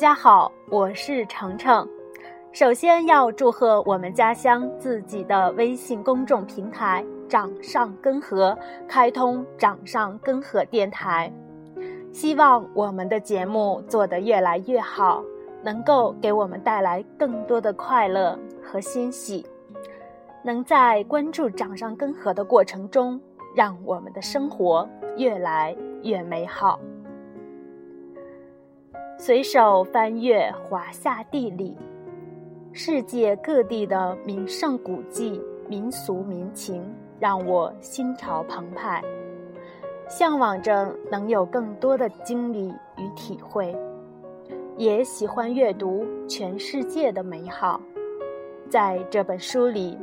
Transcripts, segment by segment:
大家好，我是程程。首先要祝贺我们家乡自己的微信公众平台“掌上根河”开通“掌上根河”电台，希望我们的节目做得越来越好，能够给我们带来更多的快乐和欣喜，能在关注“掌上根河”的过程中，让我们的生活越来越美好。随手翻阅华夏地理，世界各地的名胜古迹、民俗民情，让我心潮澎湃，向往着能有更多的经历与体会，也喜欢阅读全世界的美好。在这本书里，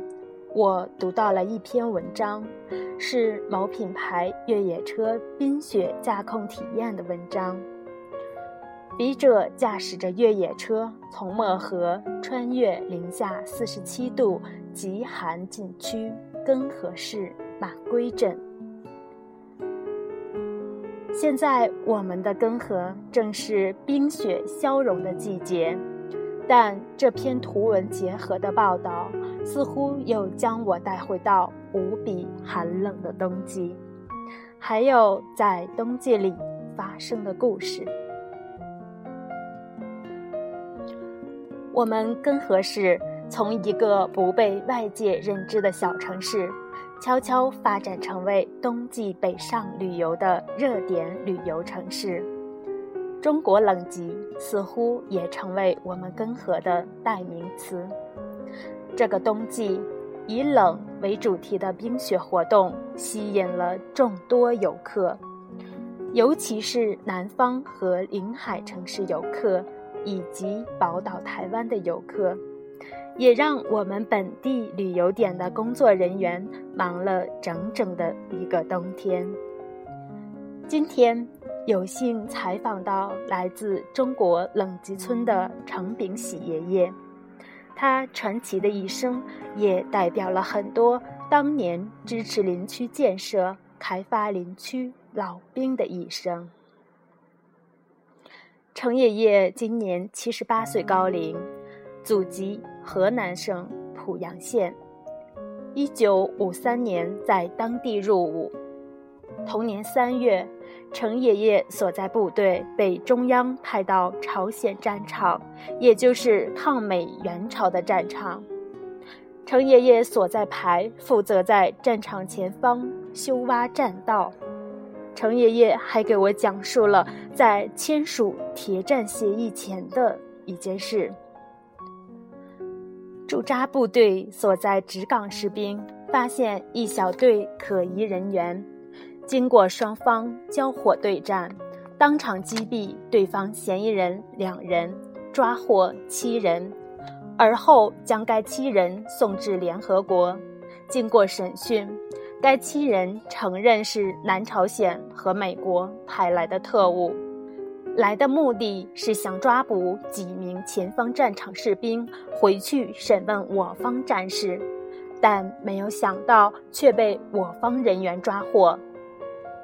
我读到了一篇文章，是某品牌越野车冰雪驾控体验的文章。笔者驾驶着越野车，从漠河穿越零下四十七度极寒禁区根河市马归镇。现在我们的根河正是冰雪消融的季节，但这篇图文结合的报道似乎又将我带回到无比寒冷的冬季，还有在冬季里发生的故事。我们根河市从一个不被外界认知的小城市，悄悄发展成为冬季北上旅游的热点旅游城市。中国冷极似乎也成为我们根河的代名词。这个冬季，以冷为主题的冰雪活动吸引了众多游客，尤其是南方和临海城市游客。以及宝岛台湾的游客，也让我们本地旅游点的工作人员忙了整整的一个冬天。今天有幸采访到来自中国冷极村的程炳喜爷爷，他传奇的一生也代表了很多当年支持林区建设、开发林区老兵的一生。程爷爷今年七十八岁高龄，祖籍河南省濮阳县。一九五三年在当地入伍。同年三月，程爷爷所在部队被中央派到朝鲜战场，也就是抗美援朝的战场。程爷爷所在排负责在战场前方修挖栈道。程爷爷还给我讲述了在签署铁战协议前的一件事：驻扎部队所在直岗士兵发现一小队可疑人员，经过双方交火对战，当场击毙对方嫌疑人两人，抓获七人，而后将该七人送至联合国，经过审讯。该七人承认是南朝鲜和美国派来的特务，来的目的是想抓捕几名前方战场士兵，回去审问我方战士，但没有想到却被我方人员抓获。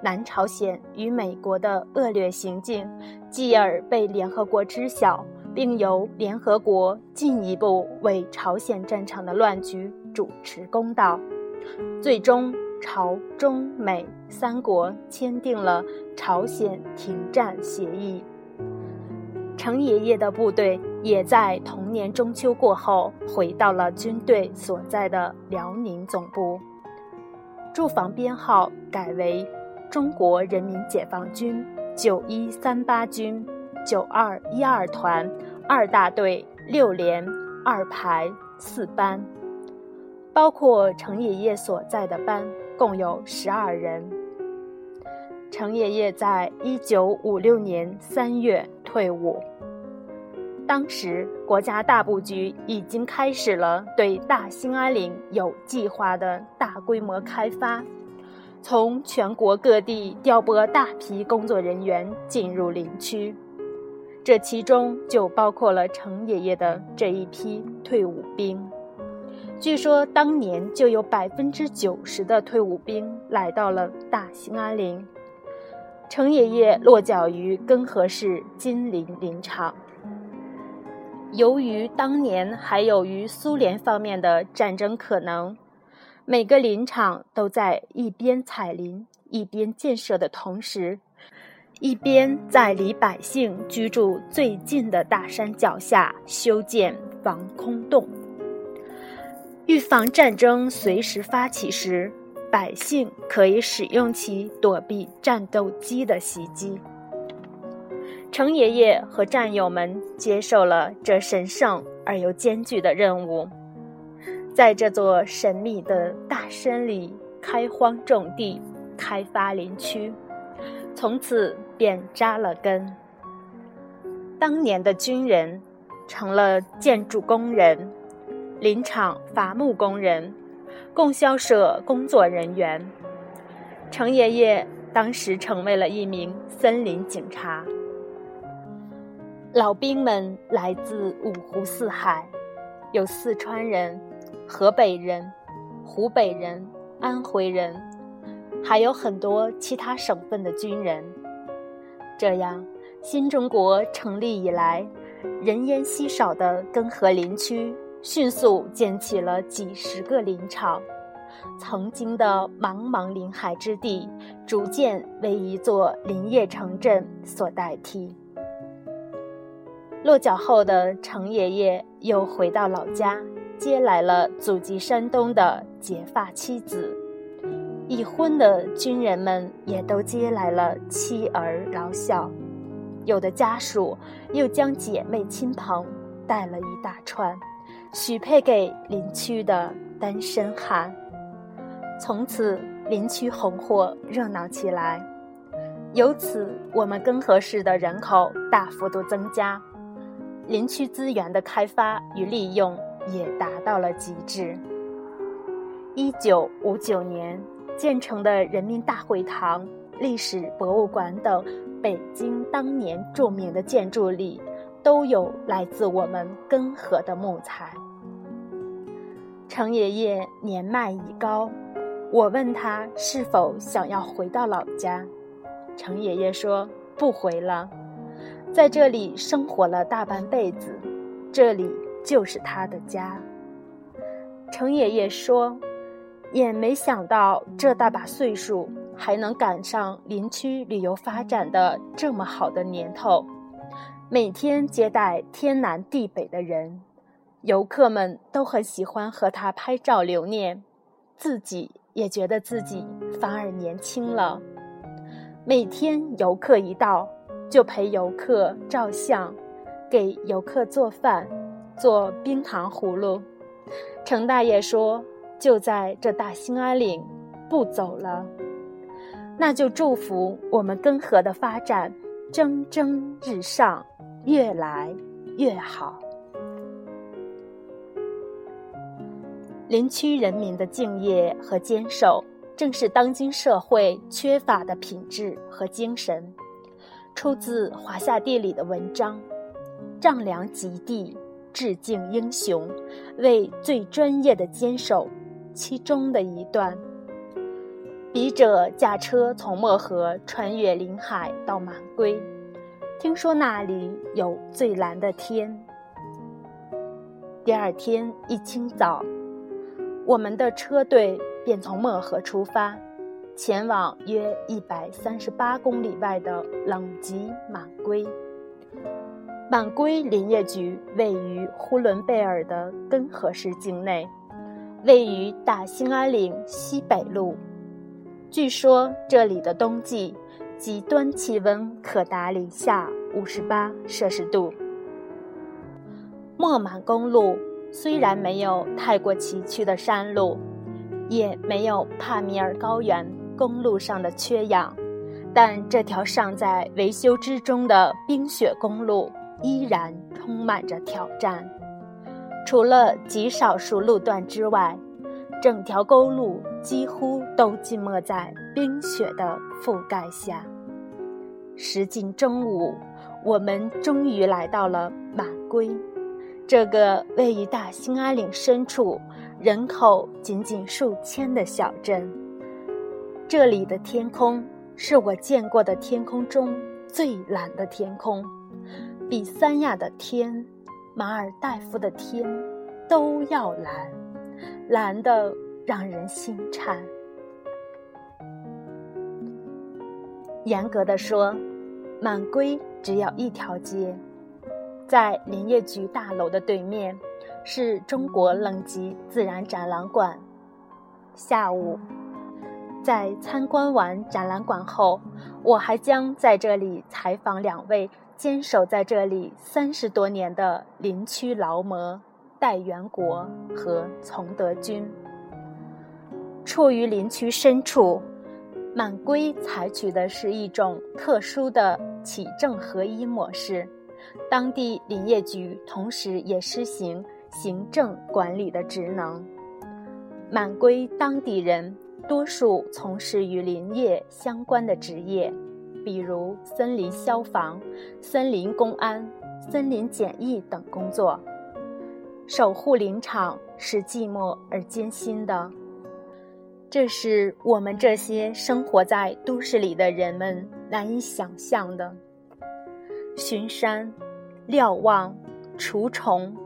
南朝鲜与美国的恶劣行径，继而被联合国知晓，并由联合国进一步为朝鲜战场的乱局主持公道，最终。朝中美三国签订了朝鲜停战协议。程爷爷的部队也在同年中秋过后回到了军队所在的辽宁总部，驻防编号改为中国人民解放军九一三八军九二一二团二大队六连二排四班，包括程爷爷所在的班。共有十二人。程爷爷在一九五六年三月退伍，当时国家大布局已经开始了对大兴安岭有计划的大规模开发，从全国各地调拨大批工作人员进入林区，这其中就包括了程爷爷的这一批退伍兵。据说当年就有百分之九十的退伍兵来到了大兴安岭。程爷爷落脚于根河市金陵林场，由于当年还有与苏联方面的战争可能，每个林场都在一边采林一边建设的同时，一边在离百姓居住最近的大山脚下修建防空洞，预防战争随时发起时，百姓可以使用其躲避战斗机的袭击。程爷爷和战友们接受了这神圣而又艰巨的任务，在这座神秘的大山里开荒种地、开发林区，从此便扎了根。当年的军人成了建筑工人、林场伐木工人、供销社工作人员。程爷爷当时成为了一名森林警察。老兵们来自五湖四海，有四川人、河北人、湖北人、安徽人，还有很多其他省份的军人。这样，新中国成立以来，人烟稀少的根河林区迅速建起了几十个林场，曾经的茫茫林海之地，逐渐为一座林业城镇所代替。落脚后的程爷爷又回到老家，接来了祖籍山东的结发妻子；已婚的军人们也都接来了妻儿老小，有的家属又将姐妹亲朋带了一大串，许配给林区的单身汉。从此，林区红火热闹起来，由此我们根河市的人口大幅度增加。林区资源的开发与利用也达到了极致。一九五九年建成的人民大会堂、历史博物馆等北京当年著名的建筑里，都有来自我们根河的木材。程爷爷年迈已高，我问他是否想要回到老家，程爷爷说不回了。在这里生活了大半辈子，这里就是他的家。程爷爷说：“也没想到这大把岁数还能赶上林区旅游发展的这么好的年头，每天接待天南地北的人，游客们都很喜欢和他拍照留念，自己也觉得自己反而年轻了。每天游客一到。”就陪游客照相，给游客做饭，做冰糖葫芦。程大爷说：“就在这大兴安岭，不走了。”那就祝福我们根河的发展蒸蒸日上，越来越好。林区人民的敬业和坚守，正是当今社会缺乏的品质和精神。出自《华夏地理》的文章，“丈量极地，致敬英雄”，为最专业的坚守。其中的一段：笔者驾车从漠河穿越林海到满归，听说那里有最蓝的天。第二天一清早，我们的车队便从漠河出发。前往约一百三十八公里外的冷极满归。满归林业局位于呼伦贝尔的根河市境内，位于大兴安岭西北路。据说这里的冬季极端气温可达零下五十八摄氏度。莫满公路虽然没有太过崎岖的山路，也没有帕米尔高原。公路上的缺氧，但这条尚在维修之中的冰雪公路依然充满着挑战。除了极少数路段之外，整条公路几乎都浸没在冰雪的覆盖下。时近中午，我们终于来到了满归，这个位于大兴安岭深处、人口仅仅数千的小镇。这里的天空是我见过的天空中最蓝的天空，比三亚的天马尔代夫的天都要蓝，蓝的让人心颤。严格的说，满归只要一条街，在林业局大楼的对面，是中国冷极自然展览馆。下午，在参观完展览馆后，我还将在这里采访两位坚守在这里三十多年的林区劳模戴元国和丛德军。处于林区深处。满归采取的是一种特殊的起政合一模式，当地林业局同时也施行行政管理的职能。满归当地人多数从事与林业相关的职业，比如森林消防、森林公安、森林检疫等工作。守护林场是寂寞而艰辛的。这是我们这些生活在都市里的人们难以想象的。巡山、瞭望、除虫，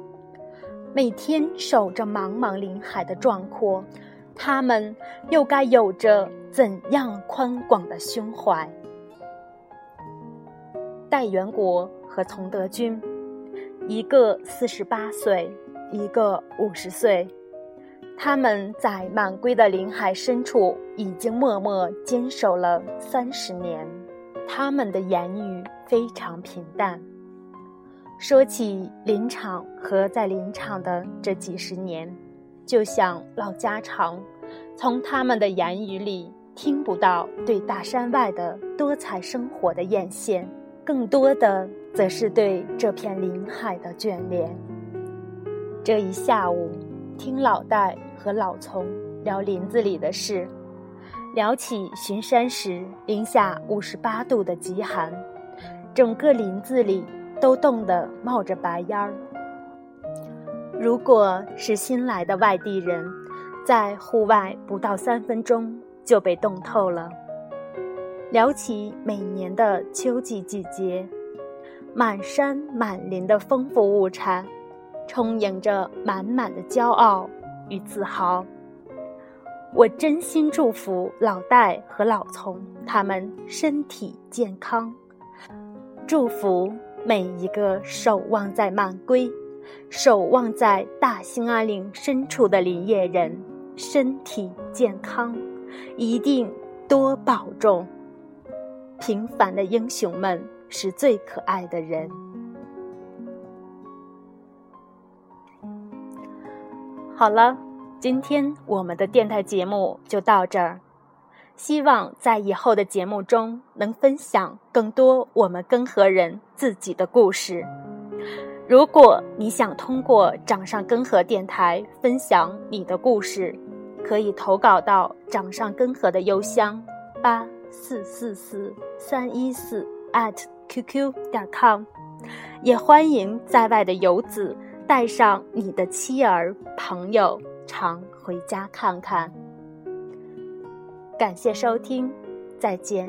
每天守着茫茫林海的壮阔，他们又该有着怎样宽广的胸怀？戴元国和丛德军，一个四十八岁，一个五十岁。他们在满归的林海深处已经默默坚守了三十年，他们的言语非常平淡。说起林场和在林场的这几十年，就像唠家常，从他们的言语里听不到对大山外的多彩生活的艳羡，更多的则是对这片林海的眷恋。这一下午，听老戴。和老丛聊林子里的事，聊起巡山时零下五十八度的极寒，整个林子里都冻得冒着白烟儿。如果是新来的外地人，在户外不到三分钟就被冻透了。聊起每年的秋季季节，满山满林的丰富物产，充盈着满满的骄傲。与自豪，我真心祝福老戴和老丛他们身体健康，祝福每一个守望在满归、守望在大兴安岭深处的林业人身体健康，一定多保重。平凡的英雄们是最可爱的人。好了，今天我们的电台节目就到这儿。希望在以后的节目中能分享更多我们根河人自己的故事。如果你想通过掌上根河电台分享你的故事，可以投稿到掌上根河的邮箱八四四四三一四 at qq 点 com，也欢迎在外的游子。带上你的妻儿朋友，常回家看看。感谢收听，再见。